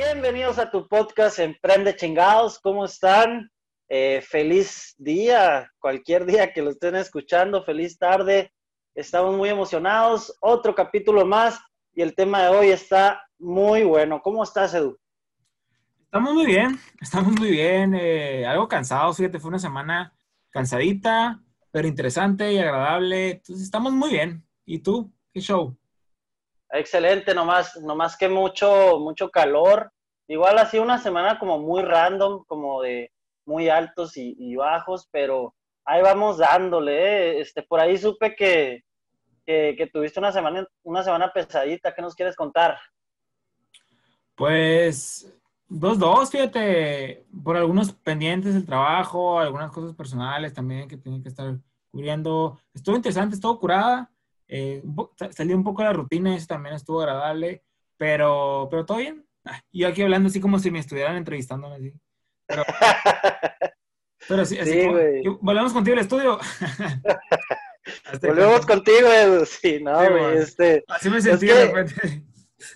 Bienvenidos a tu podcast Emprende Chingados. ¿Cómo están? Eh, feliz día, cualquier día que lo estén escuchando, feliz tarde. Estamos muy emocionados. Otro capítulo más y el tema de hoy está muy bueno. ¿Cómo estás, Edu? Estamos muy bien, estamos muy bien. Eh, algo cansados, fíjate, fue una semana cansadita, pero interesante y agradable. Entonces, estamos muy bien. ¿Y tú? ¿Qué show? Excelente, nomás, nomás que mucho, mucho calor. Igual ha sido una semana como muy random, como de muy altos y, bajos, pero ahí vamos dándole. ¿eh? Este, por ahí supe que, que, tuviste una semana, una semana pesadita. ¿Qué nos quieres contar? Pues dos, dos, fíjate, por algunos pendientes del trabajo, algunas cosas personales también que tienen que estar cubriendo. Estuvo interesante, estuvo curada. Eh, salió un poco de la rutina, eso también estuvo agradable, pero, pero todo bien. Ah, yo aquí hablando así como si me estuvieran entrevistándome así. Pero, pero sí, así volvemos contigo al estudio. volvemos contigo, Edu. Sí, no, güey, este, Así me sentí de repente.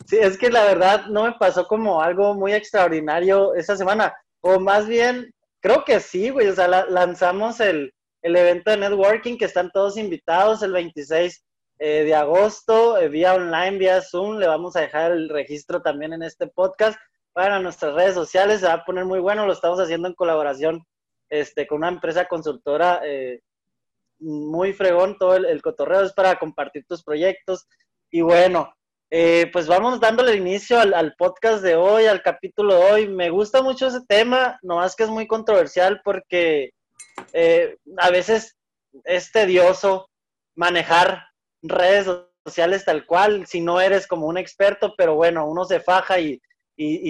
Sí, es que la verdad no me pasó como algo muy extraordinario esta semana. O más bien, creo que sí, güey. O sea, lanzamos el, el evento de networking que están todos invitados el 26 eh, de agosto, eh, vía online, vía Zoom. Le vamos a dejar el registro también en este podcast para nuestras redes sociales. Se va a poner muy bueno. Lo estamos haciendo en colaboración este, con una empresa consultora eh, muy fregón. Todo el, cotorreo es para compartir tus proyectos. Y bueno, pues vamos dándole inicio al, podcast de hoy, al capítulo de hoy. Me gusta mucho ese tema, nomás que es muy controversial porque a veces es tedioso manejar redes sociales tal cual, si no eres como un experto, pero bueno, uno se faja y,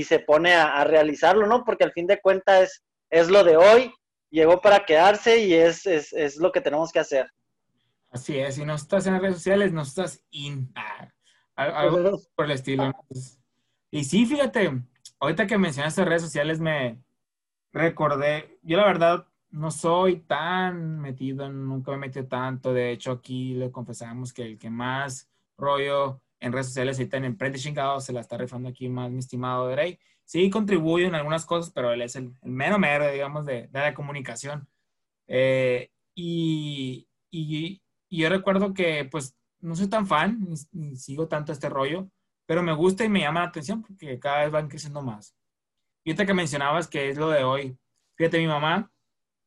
se pone a, realizarlo, ¿no? Porque al fin de cuentas es, es lo de hoy, llegó para quedarse y es, es, lo que tenemos que hacer. Así es, si no estás en redes sociales, no estás in. Ah, algo por el estilo. Y sí, fíjate, ahorita que mencionaste redes sociales me recordé, yo la verdad no soy tan metido, nunca me metido tanto. De hecho, aquí le confesamos que el que más rollo en redes sociales ahorita en Emprende Chingado se la está rifando aquí más mi estimado Drey. Sí, contribuye en algunas cosas, pero él es el, mero mero, digamos, de, de la comunicación. Eh, y, y, yo recuerdo que, pues, no soy tan fan, ni, sigo tanto este rollo, pero me gusta y me llama la atención porque cada vez van creciendo más. Y ahorita que mencionabas que es lo de hoy, fíjate, mi mamá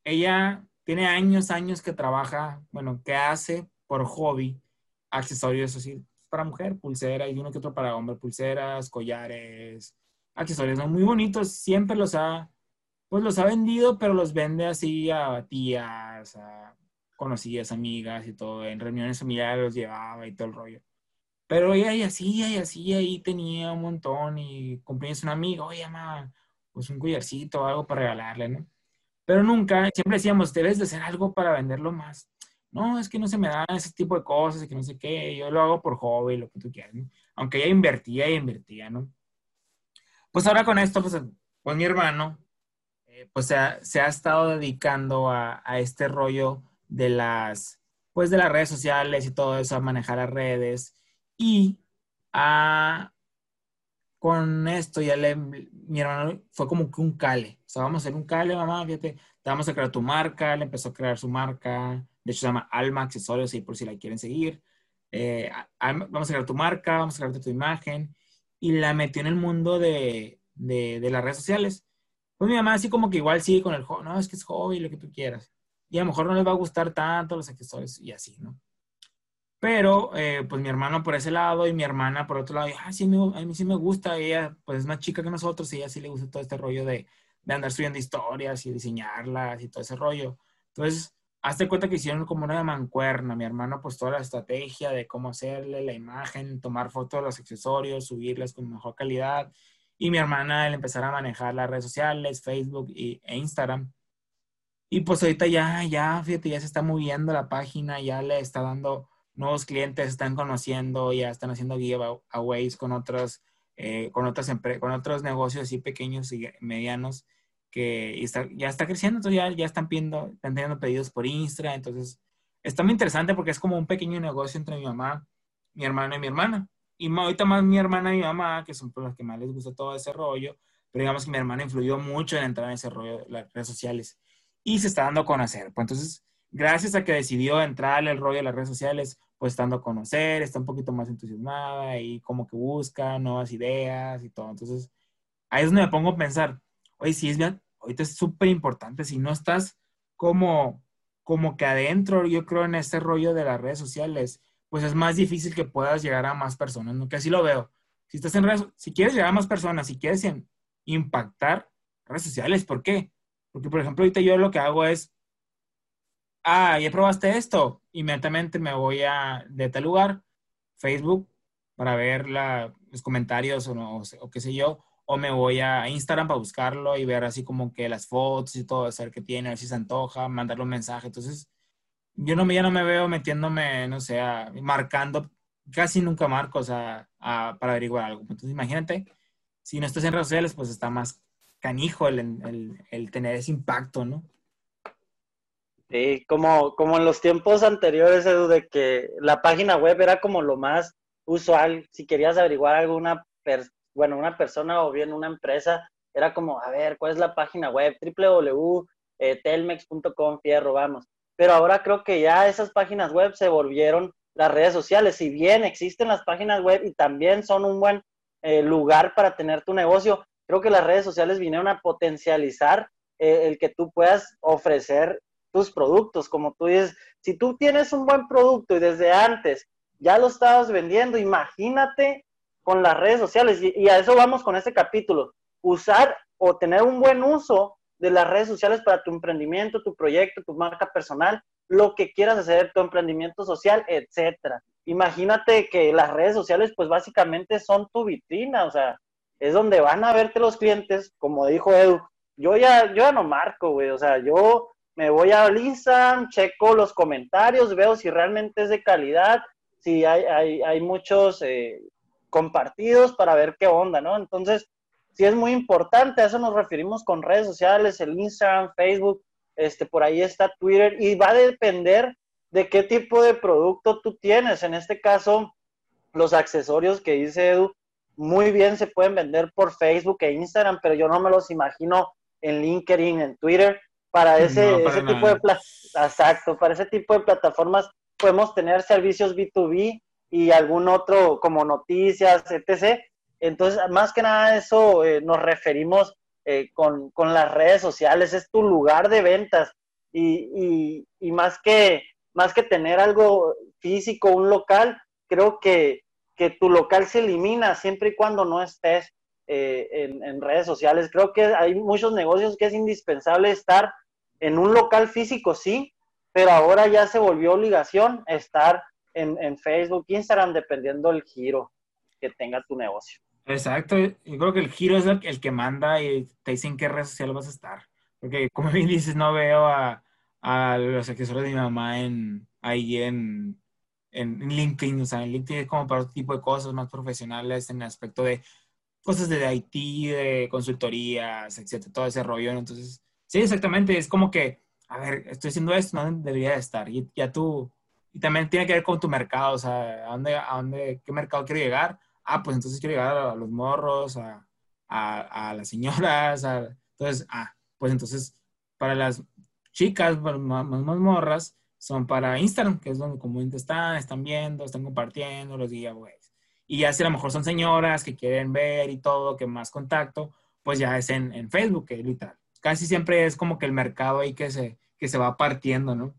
ella tiene años, años que trabaja, bueno, que hace por hobby accesorios así para mujer, pulseras y uno que otro para hombre, pulseras, collares, accesorios muy bonitos, siempre los ha, pues los ha vendido, pero los vende así a tías, a conocidas, amigas y todo, en reuniones familiares los llevaba y todo el rollo. Pero ella y así, y así, ahí tenía un montón y cumpleaños un amigo, oye, mamá, pues un collarcito o algo para regalarle, ¿no? Pero nunca, siempre decíamos, debes de hacer algo para venderlo más. No, es que no se me da ese tipo de cosas que no sé qué, yo lo hago por hobby, lo que tú quieras. Aunque ella invertía y invertía, ¿no? Pues ahora con esto, pues, pues mi hermano, eh, pues se ha, se ha, estado dedicando a, a, este rollo de las, pues de las redes sociales y todo eso, a manejar las redes y a, con esto ya le, mi hermano fue como que un cale. O sea, vamos a hacer un cale, mamá, fíjate, te vamos a crear tu marca, le empezó a crear su marca, de hecho se llama Alma Accesorios, y por si la quieren seguir. Eh, vamos a crear tu marca, vamos a crear tu imagen, y la metió en el mundo de, de, las redes sociales. Pues mi mamá así como que igual sigue con el juego, no, es que es hobby, lo que tú quieras. Y a lo mejor no les va a gustar tanto los accesorios y así, ¿no? Pero, eh, pues mi hermano por ese lado y mi hermana por otro lado, ah, sí, a mí sí me gusta, ella pues es más chica que nosotros y ella sí le gusta todo este rollo de, de andar subiendo historias y diseñarlas y todo ese rollo. Entonces, hazte cuenta que hicieron como una mancuerna. Mi hermano pues toda la estrategia de cómo hacerle la imagen, tomar fotos de los accesorios, subirles con mejor calidad. Y mi hermana el empezar a manejar las redes sociales, Facebook e Instagram. Y pues ahorita ya, ya, fíjate, ya se está moviendo la página, ya le está dando nuevos clientes, están conociendo, ya están haciendo giveaways con otros, eh, con otras con otros negocios así pequeños y medianos que ya está creciendo, entonces ya, ya están pidiendo, están teniendo pedidos por Instra, entonces está muy interesante porque es como un pequeño negocio entre mi mamá, mi hermano y mi hermana. Y ahorita más mi hermana y mi mamá, que son los que más les gusta todo ese rollo, pero digamos que mi hermana influyó mucho en entrar en ese rollo de las redes sociales y se está dando a conocer. Pues entonces, gracias a que decidió entrar en el rollo de las redes sociales, pues dando a conocer, está un poquito más entusiasmada y como que busca nuevas ideas y todo. Entonces, ahí es donde me pongo a pensar, oye, si es bien, ahorita es súper importante, si no estás como, como que adentro, yo creo, en este rollo de las redes sociales, pues es más difícil que puedas llegar a más personas, ¿no? Así lo veo. Si estás en redes, si quieres llegar a más personas, si quieres impactar redes sociales, ¿por qué? Porque, por ejemplo, ahorita yo lo que hago es, ah, ya probaste esto, inmediatamente me voy a, de tal lugar, Facebook, para ver los comentarios o, no, o qué sé yo, o me voy a Instagram para buscarlo y ver así como que las fotos y todo, saber qué tiene, a ver si se antoja, mandarle un mensaje. Entonces, yo no, ya no me veo metiéndome, no sé, marcando, casi nunca marco, o sea, para averiguar algo. Entonces, imagínate, si no estás en redes sociales, pues está más canijo el, el, tener ese impacto, ¿no? Sí, como, como en los tiempos anteriores, Edu, de que la página web era como lo más usual. Si querías averiguar alguna bueno, una persona o bien una empresa, era como, a ver, ¿cuál es la página web? www.telmex.com, fierro, vamos. Pero ahora creo que ya esas páginas web se volvieron las redes sociales. Si bien existen las páginas web y también son un buen eh, lugar para tener tu negocio, creo que las redes sociales vinieron a potencializar eh, el que tú puedas ofrecer tus productos. Como tú dices, si tú tienes un buen producto y desde antes ya lo estabas vendiendo, imagínate con las redes sociales. Y, a eso vamos con este capítulo. Usar o tener un buen uso de las redes sociales para tu emprendimiento, tu proyecto, tu marca personal, lo que quieras hacer, tu emprendimiento social, etcétera. Imagínate que las redes sociales, pues básicamente son tu vitrina, o sea, es donde van a verte los clientes, como dijo Edu. Yo ya, yo ya no marco, güey, o sea, yo me voy a Instagram, checo los comentarios, veo si realmente es de calidad, si hay, hay, hay muchos eh, compartidos para ver qué onda, ¿no? Entonces, sí es muy importante, a eso nos referimos con redes sociales, el Instagram, Facebook, este, por ahí está Twitter, y va a depender de qué tipo de producto tú tienes. En este caso, los accesorios que dice Edu, muy bien se pueden vender por Facebook e Instagram, pero yo no me los imagino en LinkedIn, en Twitter. Para ese, ese tipo de exacto, para ese tipo de plataformas podemos tener servicios B2B y algún otro como noticias, etc. Entonces, más que nada eso eh, nos referimos eh, con, las redes sociales, es tu lugar de ventas y, más, que, más que tener algo físico, un local, creo que, tu local se elimina siempre y cuando no estés eh, en, en, redes sociales. Creo que hay muchos negocios que es indispensable estar en un local físico, sí, pero ahora ya se volvió obligación estar en, Facebook, Instagram, dependiendo del giro que tenga tu negocio. Exacto, yo creo que el giro es el, que manda y te dicen qué red social vas a estar. Porque como bien dices, no veo a, los accesorios de mi mamá en, ahí en, en, LinkedIn. O sea, en LinkedIn es como para otro tipo de cosas más profesionales en el aspecto de cosas de IT, de consultorías, etcétera, todo ese rollo. Entonces, sí, exactamente, es como que, a ver, estoy haciendo esto, no debería de estar. Y ya tú y también tiene que ver con tu mercado, o sea, ¿a dónde, a dónde, qué mercado quiero llegar? Ah, pues entonces quiero llegar a los morros, a, las señoras, a, entonces, ah, pues entonces para las chicas, más, morras, son para Instagram, que es donde comúnmente están, están viendo, están compartiendo los giveaways. Y ya si a lo mejor son señoras que quieren ver y todo, que más contacto, pues ya es en, Facebook, que literal. Casi siempre es como que el mercado ahí que se, que se va partiendo, ¿no?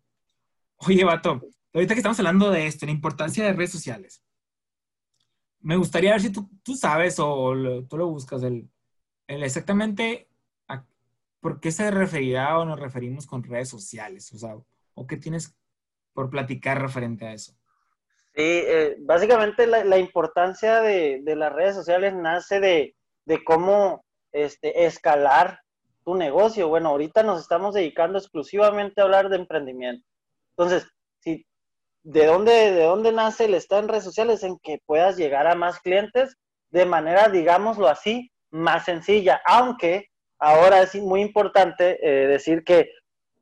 Oye, vato, ahorita que estamos hablando de esto, la importancia de redes sociales, me gustaría ver si tú, tú sabes o tú lo buscas, el, exactamente a, por qué se referirá o nos referimos con redes sociales. O sea, ¿O qué tienes por platicar referente a eso? Sí, eh, básicamente la, importancia de, las redes sociales nace de, cómo este, escalar tu negocio. Bueno, ahorita nos estamos dedicando exclusivamente a hablar de emprendimiento. Entonces, si, ¿de dónde, ¿de dónde nace el estar en redes sociales? En que puedas llegar a más clientes de manera, digámoslo así, más sencilla. Aunque ahora es muy importante eh, decir que eh,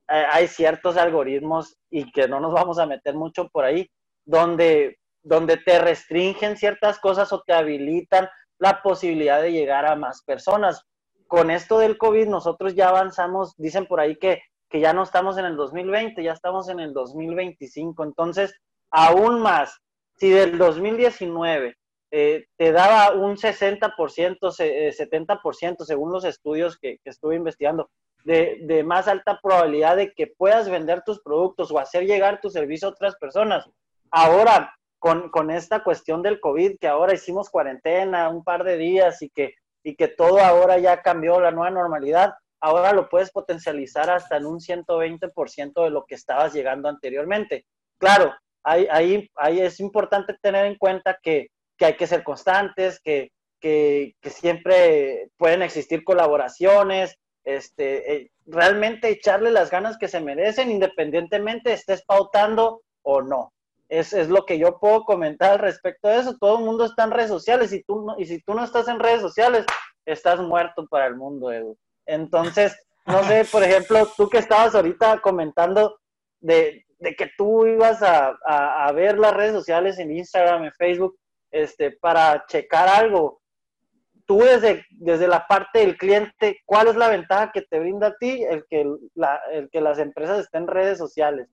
hay ciertos algoritmos y que no nos vamos a meter mucho por ahí, donde, donde te restringen ciertas cosas o te habilitan la posibilidad de llegar a más personas. Con esto del COVID nosotros ya avanzamos, dicen por ahí que, que ya no estamos en el 2020, ya estamos en el 2025. Entonces, aún más, si del 2019 eh, te daba un 60%, 70%, eh, según los estudios que, que estuve investigando, de, de, más alta probabilidad de que puedas vender tus productos o hacer llegar tu servicio a otras personas. Ahora, con, con, esta cuestión del COVID, que ahora hicimos cuarentena un par de días y que, y que todo ahora ya cambió, la nueva normalidad, ahora lo puedes potencializar hasta en un 120% de lo que estabas llegando anteriormente. Claro, ahí, ahí, ahí es importante tener en cuenta que, que hay que ser constantes, que, que, siempre pueden existir colaboraciones, este, eh, realmente echarle las ganas que se merecen independientemente estés pautando o no. Es, es, lo que yo puedo comentar al respecto de eso. Todo el mundo está en redes sociales y, tú no, y si tú no estás en redes sociales, estás muerto para el mundo, Edu. Entonces, no sé, por ejemplo, tú que estabas ahorita comentando de, de que tú ibas a, a, a, ver las redes sociales en Instagram, en Facebook, este, para checar algo. Tú desde, desde la parte del cliente, ¿cuál es la ventaja que te brinda a ti el que, la, el que las empresas estén en redes sociales?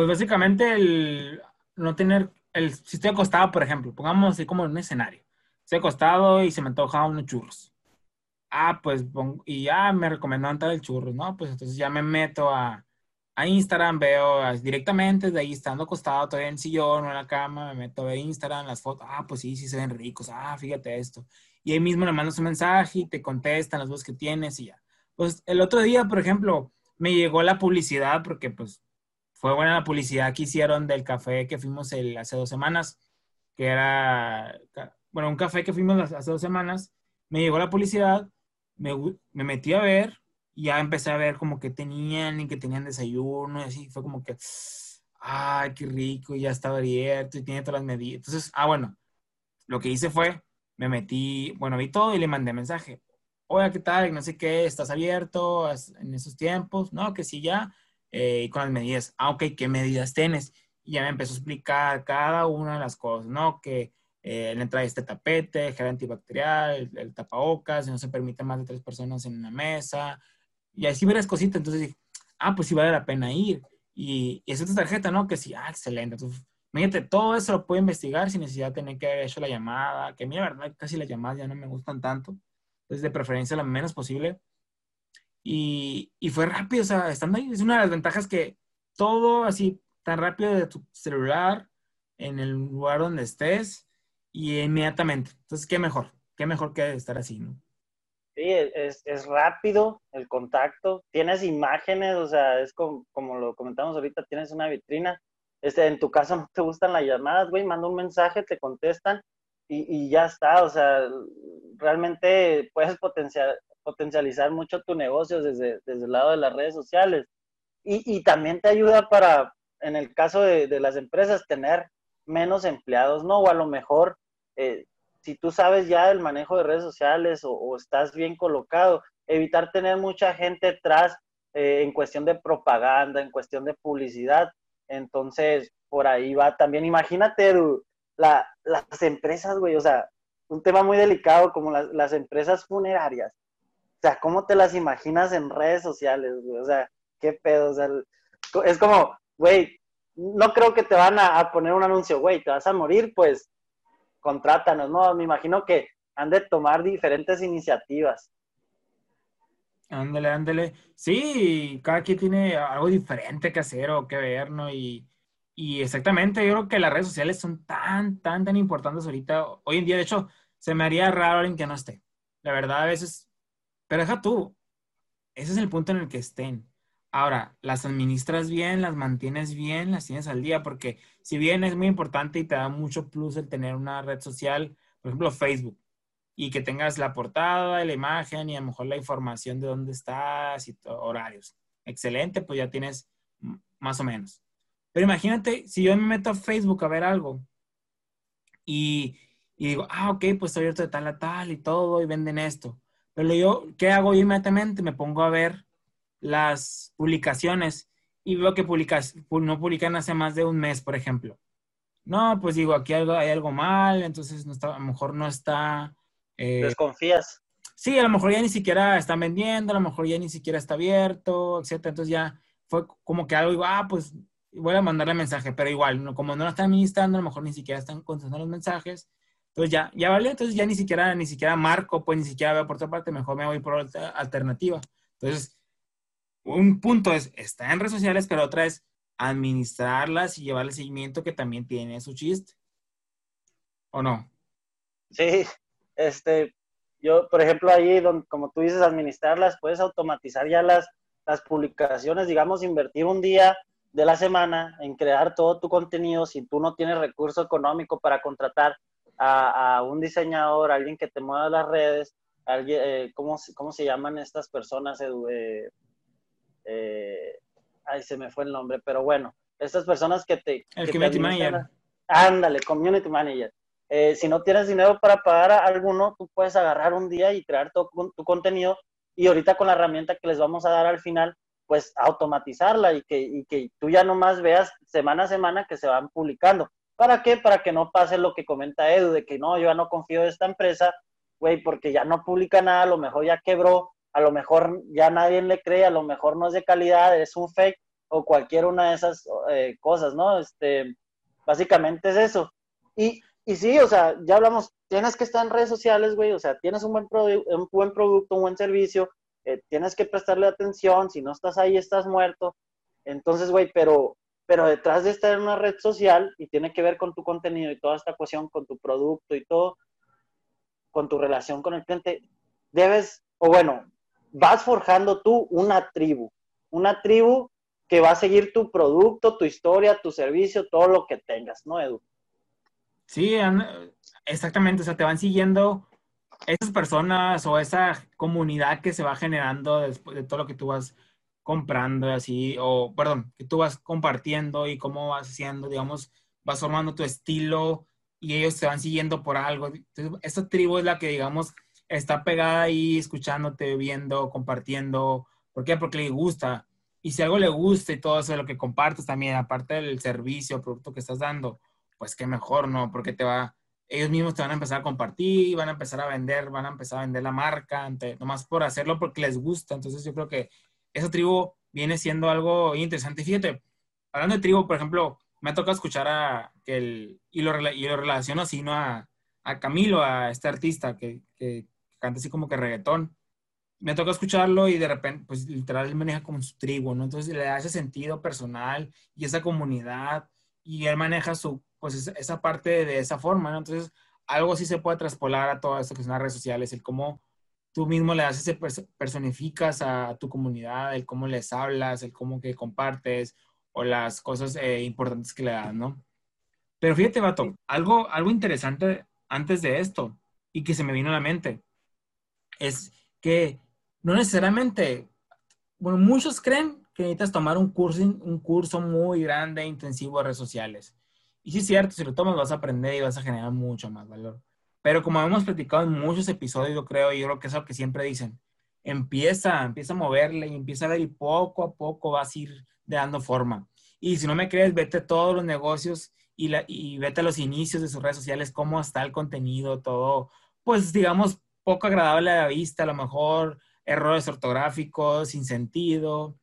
Pues básicamente el no tener, el, si estoy acostado, por ejemplo, pongamos así como en un escenario, estoy acostado y se me antoja unos churros. Ah, pues, y ya me recomendaron tal el churro, ¿no? Pues entonces ya me meto a, a Instagram, veo directamente de ahí estando acostado todavía en el sillón o en la cama, me meto a Instagram, las fotos, ah, pues sí, sí se ven ricos, ah, fíjate esto. Y ahí mismo le mandas un mensaje y te contestan las voces que tienes y ya. Pues el otro día, por ejemplo, me llegó la publicidad porque pues fue buena la publicidad que hicieron del café que fuimos el, hace dos semanas, que era, bueno, un café que fuimos hace dos semanas, me llegó la publicidad, me, me metí a ver y ya empecé a ver como que tenían y que tenían desayuno y así, fue como que, ay, qué rico, ya estaba abierto y tiene todas las medidas. Entonces, ah, bueno, lo que hice fue, me metí, bueno, vi todo y le mandé mensaje. Hola, ¿qué tal? No sé qué, ¿estás abierto en esos tiempos? No, que sí, ya. Eh, y con las medidas. Ah, ok, ¿qué medidas tienes? Y ya me empezó a explicar cada una de las cosas, ¿no? Que eh, la entrada de este tapete, gel antibacterial, el, el tapabocas, no se permite más de tres personas en una mesa, y así varias cositas. Entonces dije, ah, pues sí vale la pena ir. Y, y es otra tarjeta, ¿no? Que sí, ah, excelente. Entonces, imagínate, todo eso lo puedo investigar sin necesidad de tener que haber hecho la llamada, que a mí la verdad casi las llamadas ya no me gustan tanto. Entonces, de preferencia lo menos posible. Y, fue rápido, o sea, estando ahí, es una de las ventajas que todo así, tan rápido de tu celular, en el lugar donde estés, y inmediatamente. Entonces, ¿qué mejor? ¿Qué mejor que estar así, no? Sí, es, es, rápido el contacto, tienes imágenes, o sea, es como, como, lo comentamos ahorita, tienes una vitrina. Este, en tu caso no te gustan las llamadas, güey, manda un mensaje, te contestan y, y ya está, o sea, realmente puedes potenciar, potencializar mucho tu negocio desde, desde el lado de las redes sociales. Y, y también te ayuda para, en el caso de, de, las empresas, tener menos empleados, ¿no? O a lo mejor, eh, si tú sabes ya el manejo de redes sociales o, estás bien colocado, evitar tener mucha gente atrás eh, en cuestión de propaganda, en cuestión de publicidad. Entonces, por ahí va también. Imagínate la, las empresas, güey, o sea, un tema muy delicado como las, las empresas funerarias o sea, ¿cómo te las imaginas en redes sociales, güey? O sea, qué pedo, o sea, es como, güey, no creo que te van a, poner un anuncio, güey, te vas a morir, pues contrátanos, ¿no? Me imagino que han de tomar diferentes iniciativas. Ándale, ándale. Sí, cada quien tiene algo diferente que hacer o que ver, ¿no? Y, y exactamente, yo creo que las redes sociales son tan, tan, tan importantes ahorita. Hoy en día, de hecho, se me haría raro alguien que no esté. La verdad, a veces pero deja tú, ese es el punto en el que estén. Ahora, las administras bien, las mantienes bien, las tienes al día, porque si bien es muy importante y te da mucho plus el tener una red social, por ejemplo Facebook, y que tengas la portada, la imagen y a lo mejor la información de dónde estás y horarios. Excelente, pues ya tienes más o menos. Pero imagínate, si yo me meto a Facebook a ver algo y, digo, ah, ok, pues estoy abierto de tal a tal y todo y venden esto. Pero yo, ¿qué hago yo inmediatamente? Me pongo a ver las publicaciones y veo que publicas, no publican hace más de un mes, por ejemplo. No, pues digo, aquí hay algo mal, entonces no está, a lo mejor no está... Eh, Desconfías. Sí, a lo mejor ya ni siquiera están vendiendo, a lo mejor ya ni siquiera está abierto, etcétera. Entonces ya fue como que algo, digo, ah, pues voy a mandarle mensaje, pero igual, como no lo están administrando, a lo mejor ni siquiera están contestando los mensajes. Entonces ya, ya vale, entonces ya ni siquiera, ni siquiera marco, pues ni siquiera veo por otra parte, mejor me voy por otra alternativa. Entonces, un punto es, está en redes sociales, pero otra es administrarlas y llevarle seguimiento que también tiene su chiste. ¿O no? Sí, este, yo, por ejemplo, ahí, donde, como tú dices, administrarlas, puedes automatizar ya las, las publicaciones, digamos, invertir un día de la semana en crear todo tu contenido si tú no tienes recurso económico para contratar a, un diseñador, alguien que te mueva las redes, alguien, eh, ¿cómo, ¿cómo, se llaman estas personas? Eh, eh, ay, se me fue el nombre, pero bueno, estas personas que te... El community manager. Ándale, community manager. Eh, si no tienes dinero para pagar a alguno, tú puedes agarrar un día y crear tu, tu contenido y ahorita con la herramienta que les vamos a dar al final, pues automatizarla y que, y que tú ya nomás veas semana a semana que se van publicando. ¿Para qué? Para que no pase lo que comenta Edu, de que no, yo ya no confío en esta empresa, güey, porque ya no publica nada, a lo mejor ya quebró, a lo mejor ya nadie le cree, a lo mejor no es de calidad, es un fake o cualquier una de esas eh, cosas, ¿no? Este, básicamente es eso. Y, y sí, o sea, ya hablamos, tienes que estar en redes sociales, güey, o sea, tienes un buen, un buen producto, un buen servicio, eh, tienes que prestarle atención, si no estás ahí estás muerto. Entonces, güey, pero, pero detrás de estar en una red social y tiene que ver con tu contenido y toda esta cuestión, con tu producto y todo, con tu relación con el cliente, debes, o bueno, vas forjando tú una tribu, una tribu que va a seguir tu producto, tu historia, tu servicio, todo lo que tengas, ¿no, Edu? Sí, exactamente, o sea, te van siguiendo esas personas o esa comunidad que se va generando después de todo lo que tú vas comprando así, o perdón, que tú vas compartiendo y cómo vas haciendo, digamos, vas formando tu estilo y ellos te van siguiendo por algo. Entonces, esa tribu es la que, digamos, está pegada ahí, escuchándote, viendo, compartiendo. ¿Por qué? Porque le gusta. Y si algo le gusta y todo eso de lo que compartes también, aparte del servicio producto que estás dando, pues qué mejor, ¿no? Porque te va, ellos mismos te van a empezar a compartir, van a empezar a vender, van a empezar a vender la marca, nomás por hacerlo porque les gusta. Entonces yo creo que esa tribu viene siendo algo interesante. Fíjate, hablando de tribu, por ejemplo, me ha tocado escuchar a el, y lo, y lo relaciono así, ¿no? A, a Camilo, a este artista que, que, canta así como que reggaetón. Me toca escucharlo y de repente, pues literal, él maneja como su tribu, ¿no? Entonces le da ese sentido personal y esa comunidad y él maneja su pues esa parte de esa forma, ¿no? Entonces, algo sí se puede traspolar a todo esto que son las redes sociales, el cómo tú mismo le das ese personificas a tu comunidad, el cómo les hablas, el cómo que compartes o las cosas eh, importantes que le das, ¿no? Pero fíjate, Vato, algo, algo interesante antes de esto y que se me vino a la mente es que no necesariamente, bueno, muchos creen que necesitas tomar un curso, un curso muy grande, intensivo de redes sociales. Y sí es cierto, si lo tomas vas a aprender y vas a generar mucho más valor. Pero como hemos platicado en muchos episodios, yo creo, y yo creo que es lo que siempre dicen, empieza, empieza a moverle y empieza a ver y poco a poco vas a ir dando forma. Y si no me crees, vete a todos los negocios y, la, y vete a los inicios de sus redes sociales, cómo está el contenido, todo, pues digamos, poco agradable a la vista, a lo mejor errores ortográficos, sin sentido.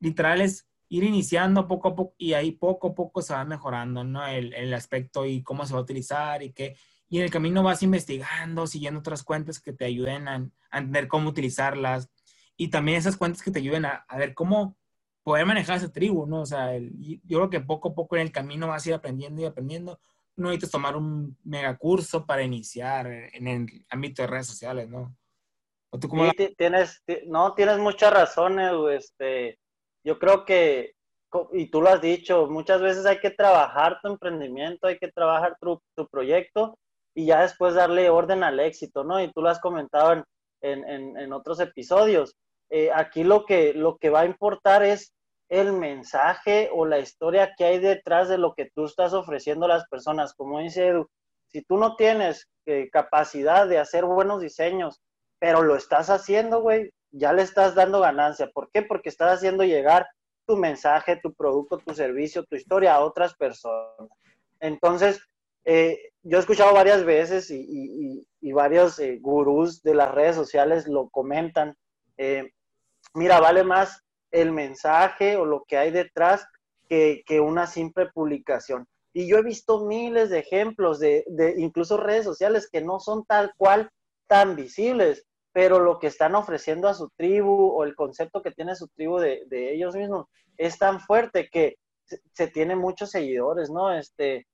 Literal es ir iniciando poco a poco y ahí poco a poco se va mejorando, ¿no? El, el, aspecto y cómo se va a utilizar y qué. Y en el camino vas investigando, siguiendo otras cuentas que te ayuden a, a entender cómo utilizarlas y también esas cuentas que te ayuden a, a ver cómo poder manejar esa tribu, ¿no? O sea, el, yo creo que poco a poco en el camino vas a ir aprendiendo y aprendiendo. No necesitas tomar un megacurso para iniciar en el ámbito de redes sociales, ¿no? ¿O tú cómo tienes, no, tienes muchas razones, este, yo creo que, y tú lo has dicho, muchas veces hay que trabajar tu emprendimiento, hay que trabajar tu, proyecto y ya después darle orden al éxito, ¿no? Y tú lo has comentado en, otros episodios. Eh, aquí lo que, lo que va a importar es el mensaje o la historia que hay detrás de lo que tú estás ofreciendo a las personas. Como dice Edu, si tú no tienes eh, capacidad de hacer buenos diseños, pero lo estás haciendo, güey, ya le estás dando ganancia. ¿Por qué? Porque estás haciendo llegar tu mensaje, tu producto, tu servicio, tu historia a otras personas. Entonces, eh, yo he escuchado varias veces y, varios eh, gurús de las redes sociales lo comentan. Eh, mira, vale más el mensaje o lo que hay detrás que, una simple publicación. Y yo he visto miles de ejemplos de, incluso redes sociales que no son tal cual tan visibles, pero lo que están ofreciendo a su tribu o el concepto que tiene su tribu de, ellos mismos es tan fuerte que se, tiene muchos seguidores, ¿no? Este,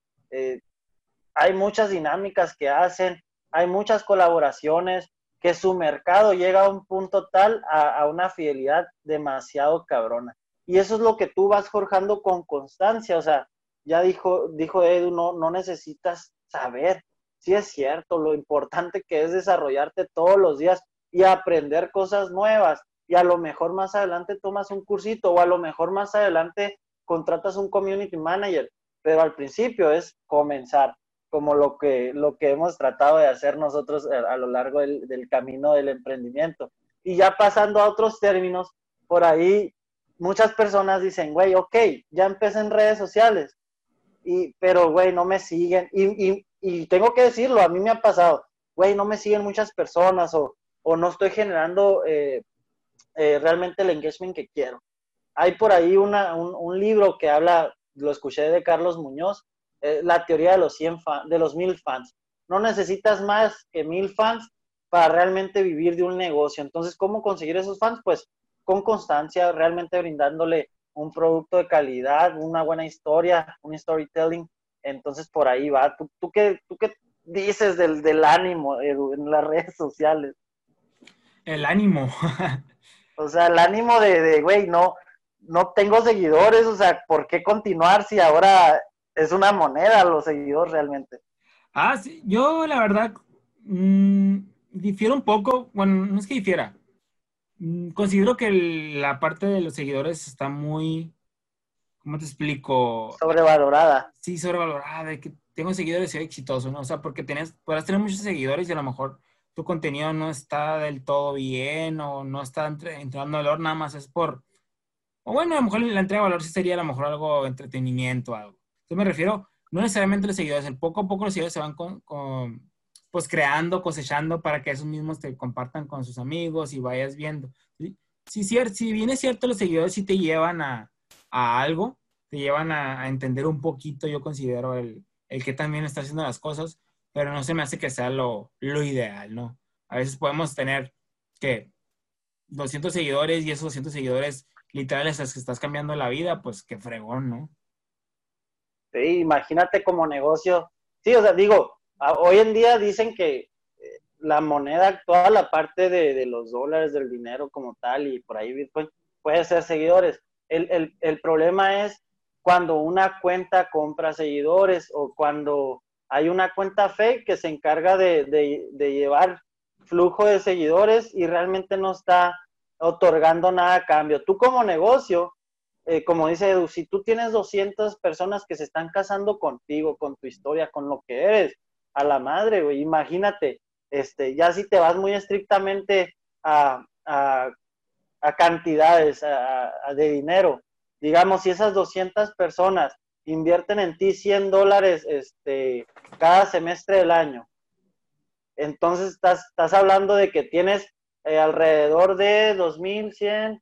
hay muchas dinámicas que hacen, hay muchas colaboraciones, que su mercado llega a un punto tal a, una fidelidad demasiado cabrona. Y eso es lo que tú vas forjando con constancia, o sea, ya dijo, dijo Edu, no, no necesitas saber, sí es cierto, lo importante que es desarrollarte todos los días y aprender cosas nuevas. Y a lo mejor más adelante tomas un cursito o a lo mejor más adelante contratas un community manager, pero al principio es comenzar, como lo que, lo que hemos tratado de hacer nosotros a, lo largo del, del camino del emprendimiento. Y ya pasando a otros términos, por ahí muchas personas dicen, güey, ok, ya empecé en redes sociales, y, pero, güey, no me siguen. Y, y, y tengo que decirlo, a mí me ha pasado, güey, no me siguen muchas personas o, no estoy generando eh, eh, realmente el engagement que quiero. Hay por ahí una, un, libro que habla, lo escuché de Carlos Muñoz, eh, la teoría de los, 100 de los mil fans. No necesitas más que mil fans para realmente vivir de un negocio. Entonces, ¿cómo conseguir esos fans? Pues con constancia, realmente brindándole un producto de calidad, una buena historia, un storytelling entonces por ahí va. ¿Tú, tú, qué, tú qué dices del, del ánimo en las redes sociales? El ánimo. o sea, el ánimo de, güey, no, no tengo seguidores, o sea, ¿por qué continuar si ahora es una moneda los seguidores realmente? Ah, sí, yo la verdad mmm, difiero un poco, bueno, no es que difiera, mm, considero que la parte de los seguidores está muy ¿cómo te explico? Sobrevalorada. Sí, sobrevalorada, de que tengo seguidores y soy exitoso, ¿no? O sea, porque tienes, podrás tener muchos seguidores y a lo mejor tu contenido no está del todo bien o no está entrando valor, nada más es por, o bueno, a lo mejor la entrega de valor sí sería a lo mejor algo entretenimiento, algo. Entonces me refiero, no necesariamente los seguidores, poco a poco los seguidores se van con, pues creando, cosechando para que esos mismos te compartan con sus amigos y vayas viendo. Si, si bien es cierto, los seguidores sí te llevan a, a algo, te llevan a, entender un poquito, yo considero, el, el que también está haciendo las cosas, pero no se me hace que sea lo, lo ideal, ¿no? A veces podemos tener que 200 seguidores y esos 200 seguidores literales es que estás cambiando la vida, pues qué fregón, ¿no? Sí, imagínate como negocio. Sí, o sea, digo, hoy en día dicen que eh, la moneda actual, la parte de, de, los dólares, del dinero como tal, y por ahí Bitcoin, puede ser seguidores. El, problema es cuando una cuenta compra seguidores o cuando hay una cuenta fake que se encarga de, llevar flujo de seguidores y realmente no está otorgando nada a cambio. Tú como negocio, eh, como dice Edu, si tú tienes 200 personas que se están casando contigo, con tu historia, con lo que eres, a la madre, imagínate, este, ya si te vas muy estrictamente a, a a cantidades de dinero. Digamos, si esas 200 personas invierten en ti 100 dólares este, cada semestre del año, entonces estás, estás hablando de que tienes eh, alrededor de 2.100,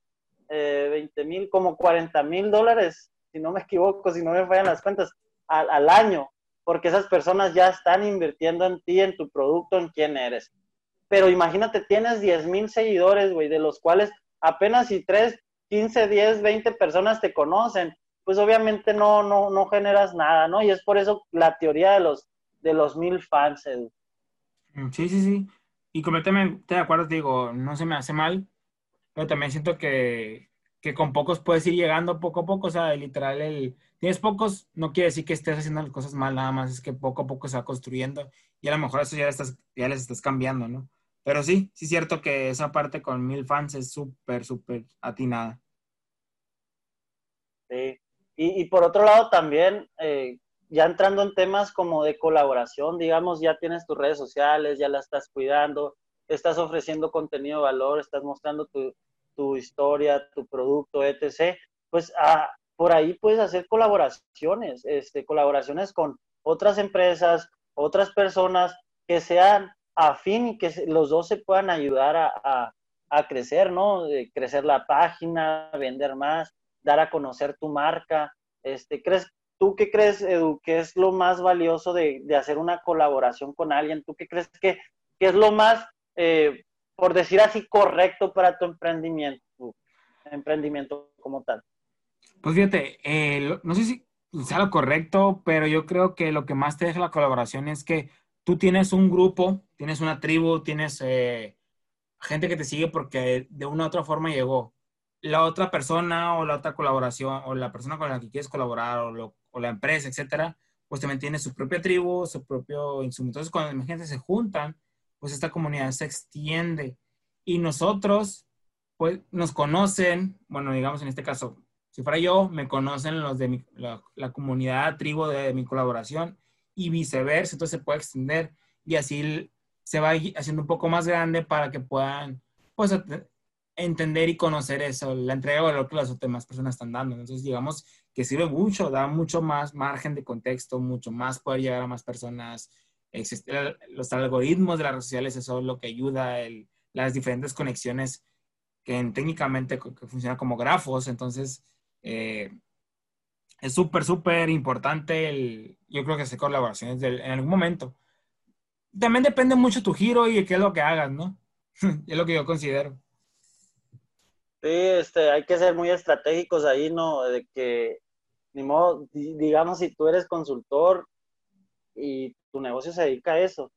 eh, 20.000, como 40.000 dólares, si no me equivoco, si no me fallan las cuentas, al, al año, porque esas personas ya están invirtiendo en ti, en tu producto, en quién eres. Pero imagínate, tienes 10.000 seguidores, güey, de los cuales apenas si 3, 15, 10, 20 personas te conocen, pues obviamente no, no, no generas nada, ¿no? Y es por eso la teoría de los, de los mil fans, Edu. Mm, sí, sí, sí. Y completamente de acuerdo, digo, no se me hace mal, pero también siento que que con pocos puedes ir llegando poco a poco, o sea, literal, el, tienes pocos, no quiere decir que estés haciendo las cosas mal, nada más es que poco a poco se va construyendo y a lo mejor eso ya, estás, ya les estás cambiando, ¿no? Pero sí, sí es cierto que esa parte con mil fans es súper, súper atinada. Sí, y, por otro lado también, eh, ya entrando en temas como de colaboración, digamos, ya tienes tus redes sociales, ya las estás cuidando, estás ofreciendo contenido de valor, estás mostrando tu, tu historia, tu producto, etc., pues ah, por ahí puedes hacer colaboraciones, este, colaboraciones con otras empresas, otras personas que sean afín y que los dos se puedan ayudar a, a, crecer, ¿no? crecer la página, vender más, dar a conocer tu marca. Este, ¿crees, ¿Tú qué crees, Edu, que es lo más valioso de, de hacer una colaboración con alguien? ¿Tú qué crees que, que es lo más eh, por decir así, correcto para tu emprendimiento, emprendimiento como tal? Pues fíjate, eh, no sé si sea lo correcto, pero yo creo que lo que más te deja la colaboración es que tú tienes un grupo, tienes una tribu, tienes eh, gente que te sigue porque de una u otra forma llegó. La otra persona o la otra colaboración o la persona con la que quieres colaborar o, o la empresa, etcétera, pues también tiene su propia tribu, su propio insumo. Entonces, cuando la gente se juntan, pues esta comunidad se extiende y nosotros, pues nos conocen, bueno, digamos en este caso, si fuera yo, me conocen los de la, comunidad, tribu de, mi colaboración y viceversa, entonces se puede extender y así se va haciendo un poco más grande para que puedan, pues, entender y conocer eso, la entrega de valor que las demás personas están dando. Entonces, digamos que sirve mucho, da mucho más margen de contexto, mucho más poder llegar a más personas, los algoritmos de las redes sociales, eso es lo que ayuda, las diferentes conexiones que técnicamente que funcionan como grafos. Entonces, eh, es súper, súper importante. El, yo creo que hacer colaboraciones en algún momento. También depende mucho tu giro y qué es lo que hagas, ¿no? es lo que yo considero. Sí, este, hay que ser muy estratégicos ahí, ¿no? De que, ni modo, digamos, si tú eres consultor y tu negocio se dedica a eso,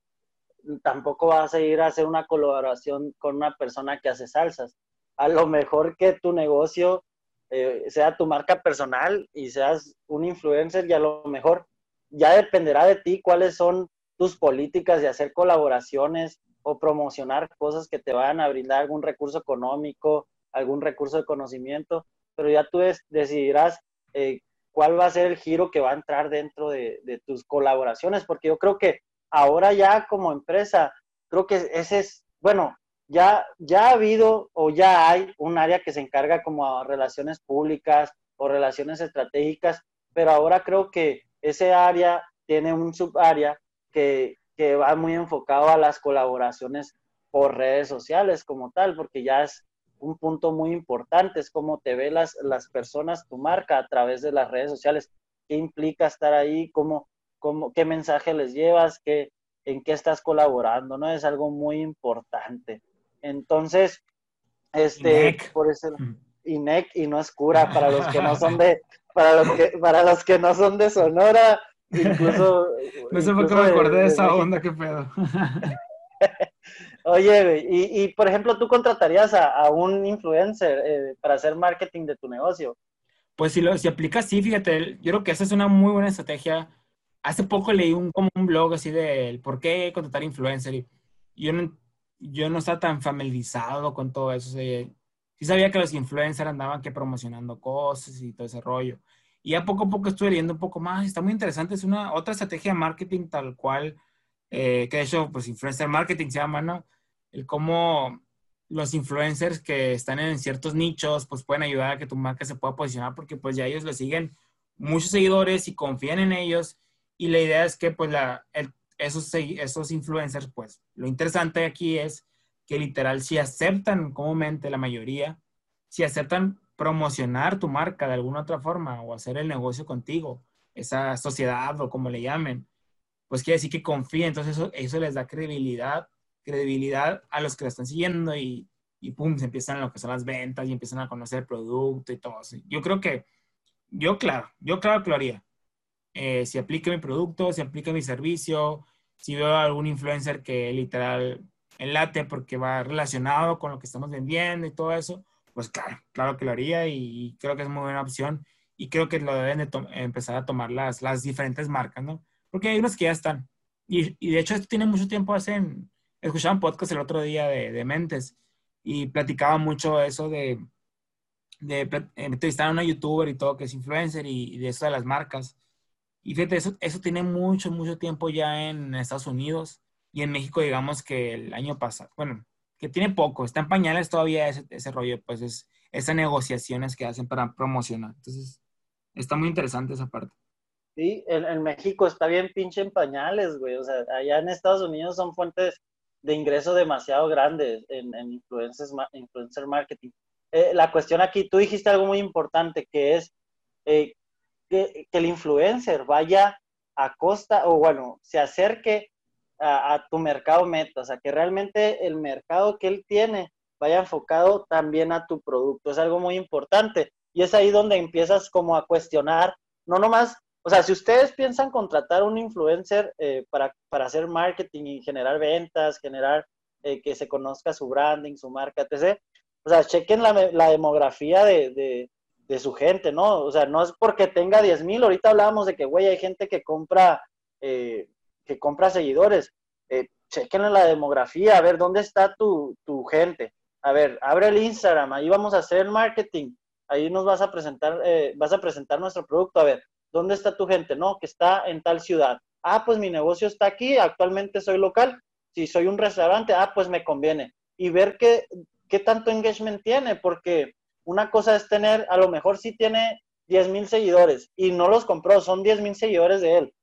tampoco vas a ir a hacer una colaboración con una persona que hace salsas. A lo mejor que tu negocio eh, sea tu marca personal y seas un influencer y a lo mejor ya dependerá de ti cuáles son tus políticas de hacer colaboraciones o promocionar cosas que te vayan a brindar algún recurso económico, algún recurso de conocimiento, pero ya tú decidirás eh, cuál va a ser el giro que va a entrar dentro de, tus colaboraciones, porque yo creo que ahora ya como empresa, creo que ese es, bueno, ya, ya ha habido o ya hay un área que se encarga como a relaciones públicas o relaciones estratégicas, pero ahora creo que ese área tiene un subárea que, que va muy enfocado a las colaboraciones por redes sociales como tal, porque ya es un punto muy importante, es cómo te ve las, las personas, tu marca a través de las redes sociales, qué implica estar ahí, cómo, cómo, qué mensaje les llevas, qué, en qué estás colaborando, ¿no? Es algo muy importante. Entonces, este, por eso, INEC y no es cura para los que no son de, para los que, para los que no son de Sonora, incluso. No sé por qué me acordé de, esa onda, qué pedo. Oye, y, por ejemplo, ¿tú contratarías a, un influencer eh, para hacer marketing de tu negocio? Pues si lo si aplicas, sí, fíjate, yo creo que esa es una muy buena estrategia. Hace poco leí un, como un blog así de por qué contratar influencer y yo no, yo no estaba tan familiarizado con todo eso. sí sabía que los influencers andaban que promocionando cosas y todo ese rollo. Y a poco a poco estuve leyendo un poco más. Está muy interesante. Es una otra estrategia de marketing tal cual, eh, que de hecho, pues influencer marketing se llama, ¿no? El cómo los influencers que están en ciertos nichos, pues pueden ayudar a que tu marca se pueda posicionar porque pues ya ellos le siguen muchos seguidores y confían en ellos. Y la idea es que pues la, esos, esos influencers, pues lo interesante aquí es que literal si aceptan comúnmente la mayoría, si aceptan promocionar tu marca de alguna otra forma o hacer el negocio contigo, esa sociedad o como le llamen, pues quiere decir que confíen, entonces eso, eso les da credibilidad credibilidad a los que la están siguiendo y, y pum, se empiezan a lo que son las ventas y empiezan a conocer el producto y todo. Así. Yo creo que, yo claro, yo claro que lo haría. Eh, si aplica mi producto, si aplica mi servicio, si veo algún influencer que literal enlate porque va relacionado con lo que estamos vendiendo y todo eso, pues claro, claro que lo haría y creo que es muy buena opción y creo que lo deben de empezar a tomar las, las diferentes marcas, ¿no? Porque hay unas que ya están. Y, y de hecho esto tiene mucho tiempo, hacen, escuchaba un podcast el otro día de, de Mentes y platicaba mucho eso de, de entrevistar a una youtuber y todo que es influencer y, de eso de las marcas. Y fíjate, eso, eso tiene mucho, mucho tiempo ya en Estados Unidos y en México, digamos que el año pasado, bueno, que tiene poco, está en pañales todavía ese, ese rollo, pues es esas negociaciones que hacen para promocionar. Entonces, está muy interesante esa parte. Sí, en, México está bien pinche en pañales, güey. O sea, allá en Estados Unidos son fuentes de ingreso demasiado grandes en, en influencer marketing. Eh, la cuestión aquí, tú dijiste algo muy importante, que es eh, que, el influencer vaya a costa, o bueno, se acerque a, tu mercado meta, o sea, que realmente el mercado que él tiene vaya enfocado también a tu producto. Es algo muy importante. Y es ahí donde empiezas como a cuestionar, no nomás, o sea, si ustedes piensan contratar un influencer eh, para, para, hacer marketing y generar ventas, generar que se conozca su branding, su marca, etc., o sea, chequen la, la demografía de, de, su gente, ¿no? O sea, no es porque tenga 10 mil, ahorita hablábamos de que, güey, hay gente que compra, eh, que compra seguidores. Eh, chequen la demografía, a ver, ¿dónde está tu, tu gente? A ver, abre el Instagram, ahí vamos a hacer el marketing, ahí nos vas a presentar, eh, vas a presentar nuestro producto, a ver, ¿dónde está tu gente? No, que está en tal ciudad. Ah, pues mi negocio está aquí, actualmente soy local. Si soy un restaurante, ah, pues me conviene. Y ver que qué tanto engagement tiene, porque una cosa es tener, a lo mejor sí tiene 10 mil seguidores y no los compró, son 10 mil seguidores de él,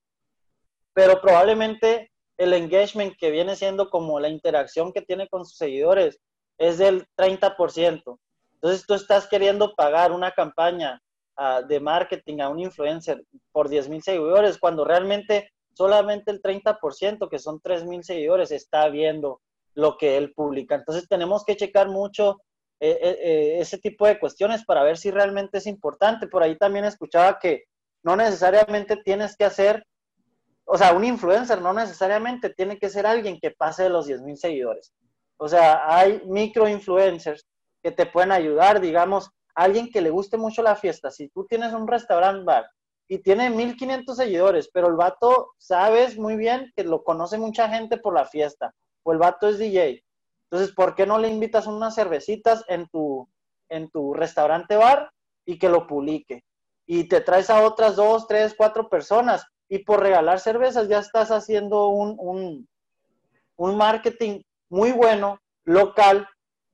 pero probablemente el engagement que viene siendo como la interacción que tiene con sus seguidores es del 30%. Entonces tú estás queriendo pagar una campaña uh, de marketing a un influencer por 10 mil seguidores cuando realmente solamente el 30%, que son 3 mil seguidores, está viendo lo que él publica. Entonces tenemos que checar mucho eh, eh, eh, ese tipo de cuestiones para ver si realmente es importante. Por ahí también escuchaba que no necesariamente tienes que hacer, o sea, un influencer no necesariamente tiene que ser alguien que pase de los 10 mil seguidores. O sea, hay micro influencers que te pueden ayudar, digamos, alguien que le guste mucho la fiesta. Si tú tienes un restaurant bar y tiene 1500 seguidores, pero el vato sabes muy bien que lo conoce mucha gente por la fiesta o el vato es DJ. Entonces, ¿por qué no le invitas unas cervecitas en tu, en tu restaurante bar y que lo publique? Y te traes a otras dos, tres, cuatro personas y por regalar cervezas ya estás haciendo un, un, un marketing muy bueno, local,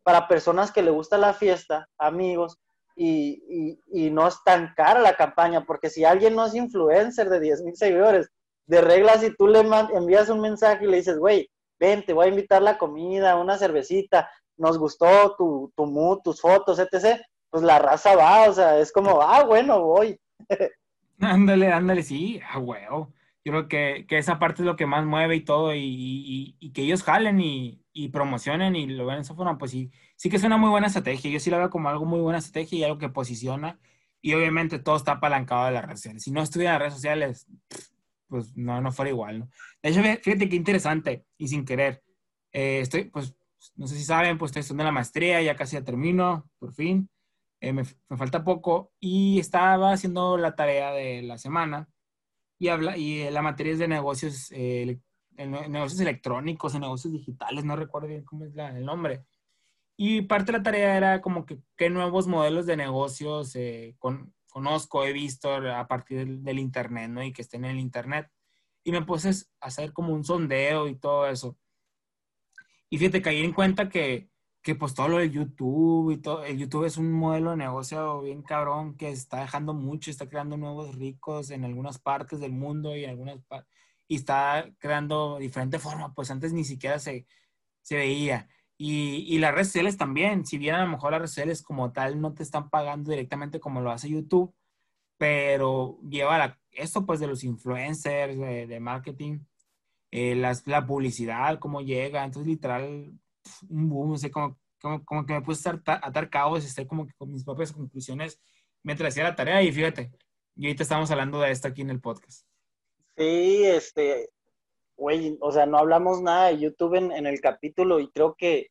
para personas que le gusta la fiesta, amigos, y, y, no es tan cara la campaña, porque si alguien no es influencer de 10 mil seguidores, de reglas, si tú le envías un mensaje y le dices, güey, ven, te voy a invitar la comida, una cervecita, nos gustó tu, tu mood, tus fotos, etc., pues la raza va, o sea, es como, ah, bueno, voy. ándale, ándale, sí, ah, huevo. Yo creo que, que, esa parte es lo que más mueve y todo, y, y, que ellos jalen y, promocionen y lo ven forma, pues sí, sí que es una muy buena estrategia. Yo sí la veo como algo muy buena estrategia y algo que posiciona. Y obviamente todo está apalancado de las redes sociales. Si no estuviera en las redes sociales, pues no, no fuera igual, ¿no? De hecho, fíjate qué interesante y sin querer. Eh, estoy, pues, no sé si saben, pues estoy estudiando la maestría, ya casi ya termino, por fin. Eh, me, me, falta poco y estaba haciendo la tarea de la semana y, habla, y eh, la materia es de negocios, eh, negocios electrónicos, en negocios digitales, no recuerdo bien cómo es la, el nombre. Y parte de la tarea era como que qué nuevos modelos de negocios con, conozco, he visto a partir del, Internet, ¿no? Y que estén en el Internet. Y me puse a hacer como un sondeo y todo eso. Y fíjate, caí en cuenta que, que pues todo lo de YouTube y todo, el YouTube es un modelo de negocio bien cabrón que está dejando mucho, está creando nuevos ricos en algunas partes del mundo y en algunas y está creando diferente forma, pues antes ni siquiera se, se veía. Y, y, las redes sociales también, si bien a lo mejor las redes sociales como tal no te están pagando directamente como lo hace YouTube, pero lleva la, esto pues de los influencers, de, marketing, eh, las, la publicidad, cómo llega, entonces literal, un boom, no sé, como, como, que me puse a atar, atar cabos y estar como que con mis propias conclusiones mientras hacía la tarea y fíjate, y ahorita estamos hablando de esto aquí en el podcast. Sí, este, güey, o sea, no hablamos nada de YouTube en, el capítulo y creo que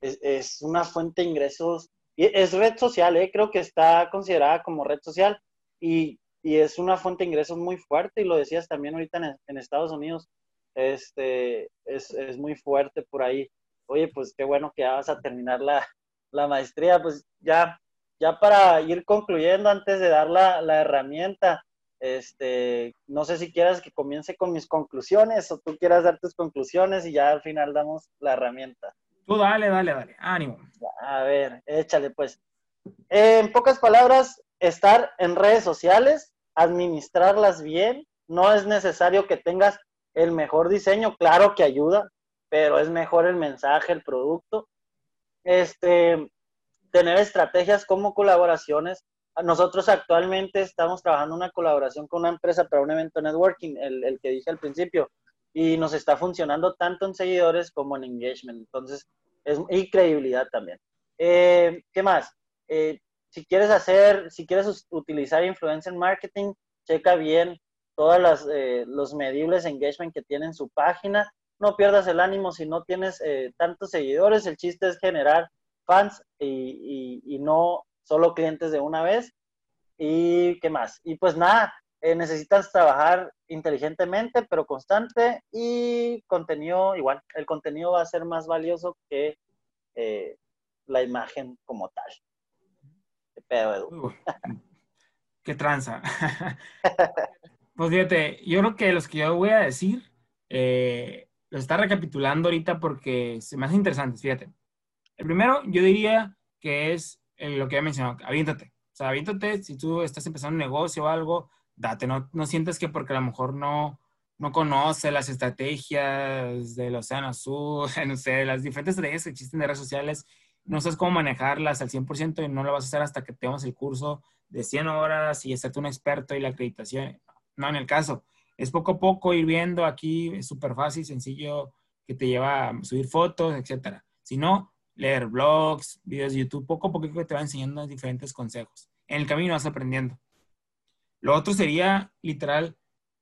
es, una fuente de ingresos Y es red social, ¿eh? creo que está considerada como red social y, y, es una fuente de ingresos muy fuerte y lo decías también ahorita en, Estados Unidos, este, es, es, muy fuerte por ahí. Oye, pues qué bueno que ya vas a terminar la, la maestría, pues ya, ya para ir concluyendo antes de dar la, la herramienta, este, no sé si quieras que comience con mis conclusiones o tú quieras dar tus conclusiones y ya al final damos la herramienta. Tú dale, dale, dale, ánimo. A ver, échale pues. en pocas palabras, estar en redes sociales, administrarlas bien, no es necesario que tengas el mejor diseño, claro que ayuda, pero es mejor el mensaje, el producto. Este, tener estrategias como colaboraciones, nosotros actualmente estamos trabajando una colaboración con una empresa para un evento networking, el, que dije al principio, y nos está funcionando tanto en seguidores como en engagement. Entonces, es, y credibilidad también. Eh, ¿Qué más? Eh, si quieres hacer, si quieres utilizar influencer marketing, checa bien todos eh, los medibles engagement que tiene en su página. No pierdas el ánimo si no tienes tantos seguidores. El chiste es generar fans y, y, y no solo clientes de una vez. ¿Y qué más? Y pues nada, eh, necesitas trabajar inteligentemente, pero constante y contenido igual. El contenido va a ser más valioso que eh, la imagen como tal. Qué pedo, Edu. qué tranza. pues fíjate, yo creo que los que yo voy a decir, eh, los está recapitulando ahorita porque se me hace interesantes, fíjate. El primero, yo diría que es lo que he mencionado, aviéntate. O sea, aviéntate si tú estás empezando un negocio o algo, date, no, no sientes que porque a lo mejor no, no conoce las estrategias del Océano Azul, no sé, las diferentes estrategias que existen de redes sociales, no sabes cómo manejarlas al 100% y no lo vas a hacer hasta que tengas el curso de 100 horas y estás un experto y la acreditación. No, en el caso. Es poco a poco ir viendo aquí, es súper fácil, sencillo, que te lleva a subir fotos, etcétera. Si no, leer blogs, videos de YouTube, poco a poco te va enseñando diferentes consejos. En el camino vas aprendiendo. Lo otro sería, literal,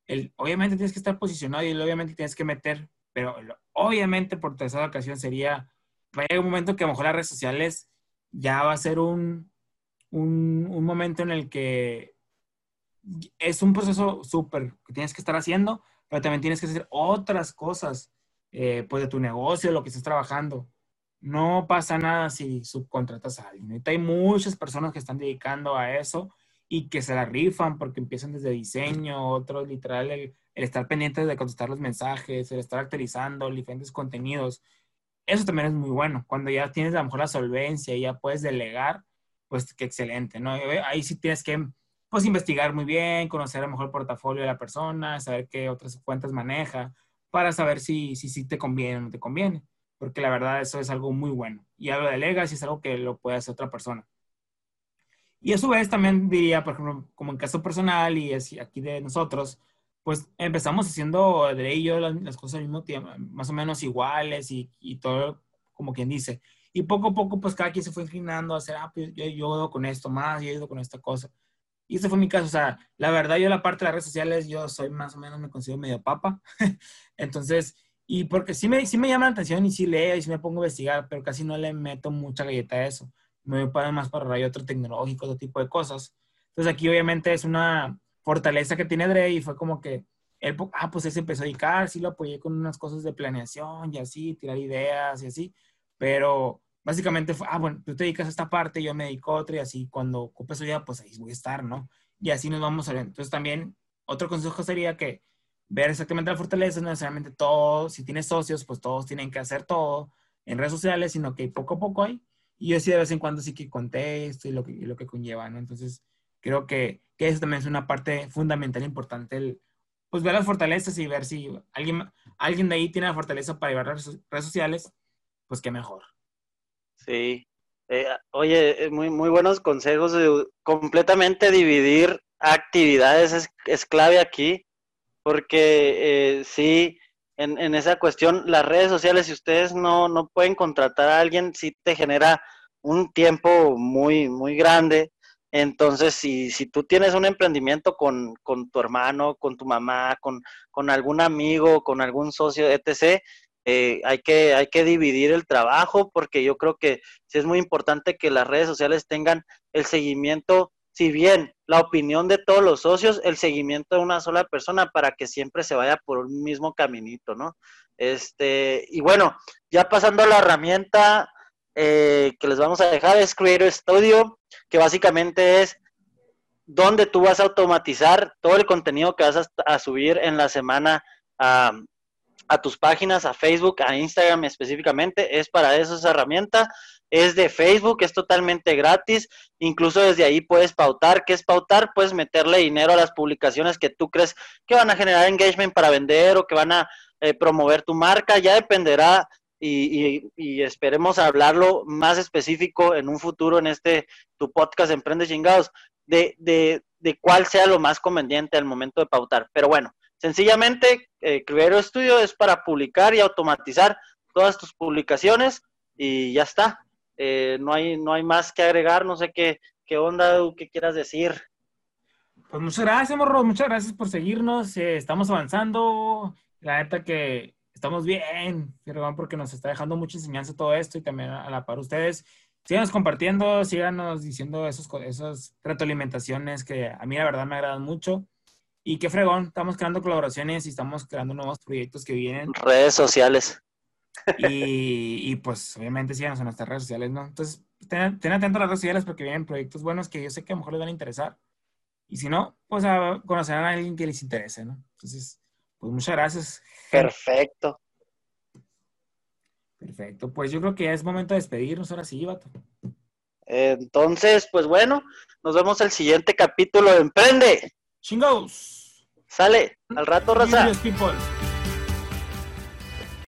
el, obviamente tienes que estar posicionado y obviamente tienes que meter, pero obviamente por tercera ocasión sería, va a llegar un momento que a lo mejor las redes sociales ya va a ser un, un, un momento en el que es un proceso súper que tienes que estar haciendo, pero también tienes que hacer otras cosas, eh, pues de tu negocio, lo que estés trabajando no pasa nada si subcontratas a alguien. hay muchas personas que están dedicando a eso y que se la rifan porque empiezan desde diseño, otros literal, el, estar pendientes de contestar los mensajes, el estar actualizando diferentes contenidos. Eso también es muy bueno. Cuando ya tienes a lo mejor la solvencia y ya puedes delegar, pues qué excelente, ¿no? Ahí sí tienes que pues investigar muy bien, conocer a lo mejor el portafolio de la persona, saber qué otras cuentas maneja, para saber si, si, si te conviene o no te conviene porque la verdad eso es algo muy bueno. Y algo de Legacy es algo que lo puede hacer otra persona. Y a su vez también diría, por ejemplo, como en caso personal y aquí de nosotros, pues empezamos haciendo de ello las, cosas al mismo tiempo, más o menos iguales y, y, todo como quien dice. Y poco a poco, pues cada quien se fue inclinando a hacer, ah, pues yo, yo con esto más, yo ido con esta cosa. Y ese fue mi caso. O sea, la verdad, yo la parte de las redes sociales, yo soy más o menos, me considero medio papa. Entonces, y porque sí me, sí me llama la atención y sí leo y sí me pongo a investigar, pero casi no le meto mucha galleta a eso. Me voy más para rayo otro tecnológico, otro tipo de cosas. Entonces aquí obviamente es una fortaleza que tiene Dre y fue como que él, ah, pues él se empezó a dedicar, sí lo apoyé con unas cosas de planeación y así, tirar ideas y así, pero básicamente fue, ah, bueno, tú te dedicas a esta parte, yo me dedico a otra y así cuando ocupes ya pues ahí voy a estar, ¿no? Y así nos vamos a ver. Entonces también otro consejo sería que ver exactamente la fortaleza, no necesariamente todo, si tienes socios, pues todos tienen que hacer todo en redes sociales, sino que poco a poco hay. Y yo sí de vez en cuando sí que contesto y lo que, lo que conlleva, ¿no? Entonces, creo que, que eso también es una parte fundamental, importante, el, pues ver las fortalezas y ver si alguien, alguien de ahí tiene la fortaleza para llevar redes, redes sociales, pues qué mejor. Sí. Eh, oye, eh, muy, muy buenos consejos. Completamente dividir actividades es, es clave aquí porque eh, sí, en, en, esa cuestión, las redes sociales, si ustedes no, no pueden contratar a alguien, sí te genera un tiempo muy, muy grande. Entonces, si, si tú tienes un emprendimiento con, con tu hermano, con tu mamá, con, con algún amigo, con algún socio, etc., eh, hay, que, hay que dividir el trabajo porque yo creo que sí es muy importante que las redes sociales tengan el seguimiento, si bien la opinión de todos los socios, el seguimiento de una sola persona para que siempre se vaya por un mismo caminito, ¿no? Este, y bueno, ya pasando a la herramienta eh, que les vamos a dejar es Creator Studio, que básicamente es donde tú vas a automatizar todo el contenido que vas a, subir en la semana a, a, tus páginas, a Facebook, a Instagram específicamente. Es para eso esa herramienta. Es de Facebook, es totalmente gratis. Incluso desde ahí puedes pautar. ¿Qué es pautar? Puedes meterle dinero a las publicaciones que tú crees que van a generar engagement para vender o que van a eh, promover tu marca. Ya dependerá y, y, esperemos hablarlo más específico en un futuro en este tu podcast Emprende Chingados de, de, de cuál sea lo más conveniente al momento de pautar. Pero bueno, sencillamente, eh, Studio es para publicar y automatizar todas tus publicaciones y ya está. Eh, no, hay, no hay más que agregar, no sé qué, qué onda, qué quieras decir. Pues muchas gracias, Morro, muchas gracias por seguirnos. Eh, estamos avanzando. La neta que estamos bien, porque nos está dejando mucha enseñanza todo esto y también a la par ustedes síganos compartiendo, síganos diciendo esos, esas retroalimentaciones que a mí la verdad me agradan mucho. Y qué fregón, estamos creando colaboraciones y estamos creando nuevos proyectos que vienen. Redes sociales. Y, y pues obviamente síganos en nuestras redes sociales, ¿no? Entonces, ten, ten atento a las redes sociales porque vienen proyectos buenos que yo sé que a lo mejor les van a interesar. Y si no, pues a conocerán a alguien que les interese, ¿no? Entonces, pues muchas gracias. Perfecto. Perfecto, pues yo creo que ya es momento de despedirnos ahora sí, Vato. Entonces, pues bueno, nos vemos el siguiente capítulo de Emprende. Chingos. Sale, al rato, raza. people.